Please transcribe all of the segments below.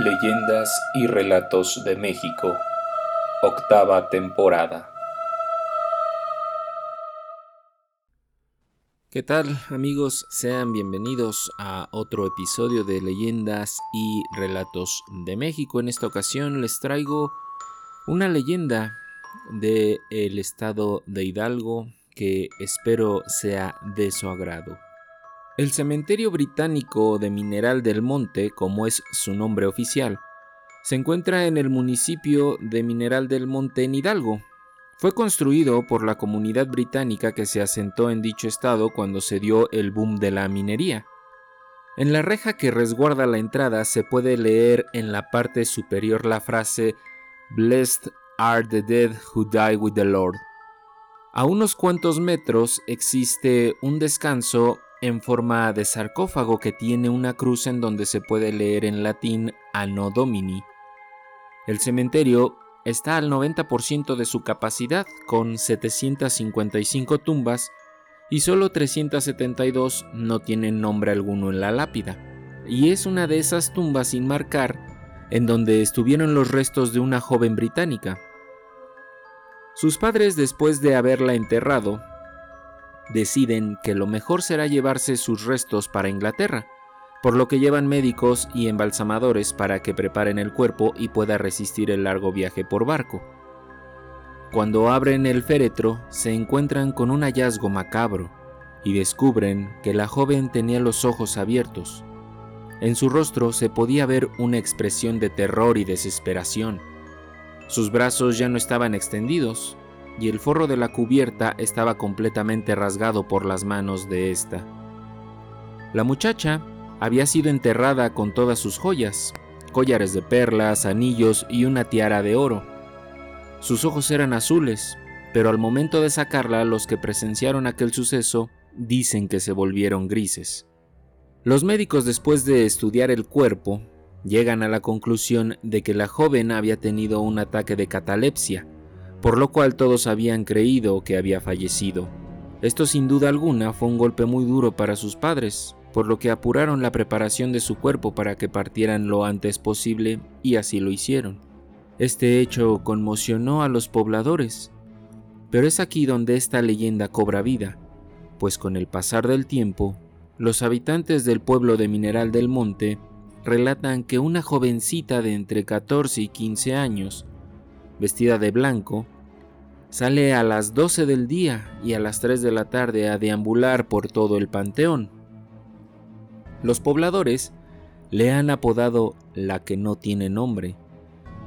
Leyendas y Relatos de México, octava temporada. ¿Qué tal amigos? Sean bienvenidos a otro episodio de Leyendas y Relatos de México. En esta ocasión les traigo una leyenda del el estado de Hidalgo que espero sea de su agrado. El cementerio británico de Mineral del Monte, como es su nombre oficial, se encuentra en el municipio de Mineral del Monte en Hidalgo. Fue construido por la comunidad británica que se asentó en dicho estado cuando se dio el boom de la minería. En la reja que resguarda la entrada se puede leer en la parte superior la frase Blessed are the dead who die with the Lord. A unos cuantos metros existe un descanso en forma de sarcófago que tiene una cruz en donde se puede leer en latín Anno Domini. El cementerio está al 90% de su capacidad, con 755 tumbas, y solo 372 no tienen nombre alguno en la lápida. Y es una de esas tumbas sin marcar en donde estuvieron los restos de una joven británica. Sus padres, después de haberla enterrado, deciden que lo mejor será llevarse sus restos para Inglaterra, por lo que llevan médicos y embalsamadores para que preparen el cuerpo y pueda resistir el largo viaje por barco. Cuando abren el féretro, se encuentran con un hallazgo macabro y descubren que la joven tenía los ojos abiertos. En su rostro se podía ver una expresión de terror y desesperación. Sus brazos ya no estaban extendidos, y el forro de la cubierta estaba completamente rasgado por las manos de esta. La muchacha había sido enterrada con todas sus joyas, collares de perlas, anillos y una tiara de oro. Sus ojos eran azules, pero al momento de sacarla los que presenciaron aquel suceso dicen que se volvieron grises. Los médicos después de estudiar el cuerpo llegan a la conclusión de que la joven había tenido un ataque de catalepsia, por lo cual todos habían creído que había fallecido. Esto sin duda alguna fue un golpe muy duro para sus padres, por lo que apuraron la preparación de su cuerpo para que partieran lo antes posible y así lo hicieron. Este hecho conmocionó a los pobladores, pero es aquí donde esta leyenda cobra vida, pues con el pasar del tiempo, los habitantes del pueblo de Mineral del Monte relatan que una jovencita de entre 14 y 15 años vestida de blanco, sale a las 12 del día y a las 3 de la tarde a deambular por todo el panteón. Los pobladores le han apodado la que no tiene nombre,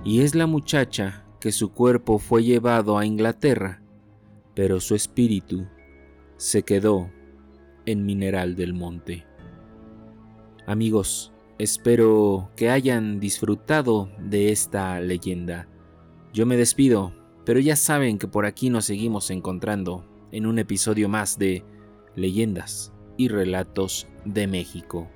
y es la muchacha que su cuerpo fue llevado a Inglaterra, pero su espíritu se quedó en Mineral del Monte. Amigos, espero que hayan disfrutado de esta leyenda. Yo me despido, pero ya saben que por aquí nos seguimos encontrando en un episodio más de Leyendas y Relatos de México.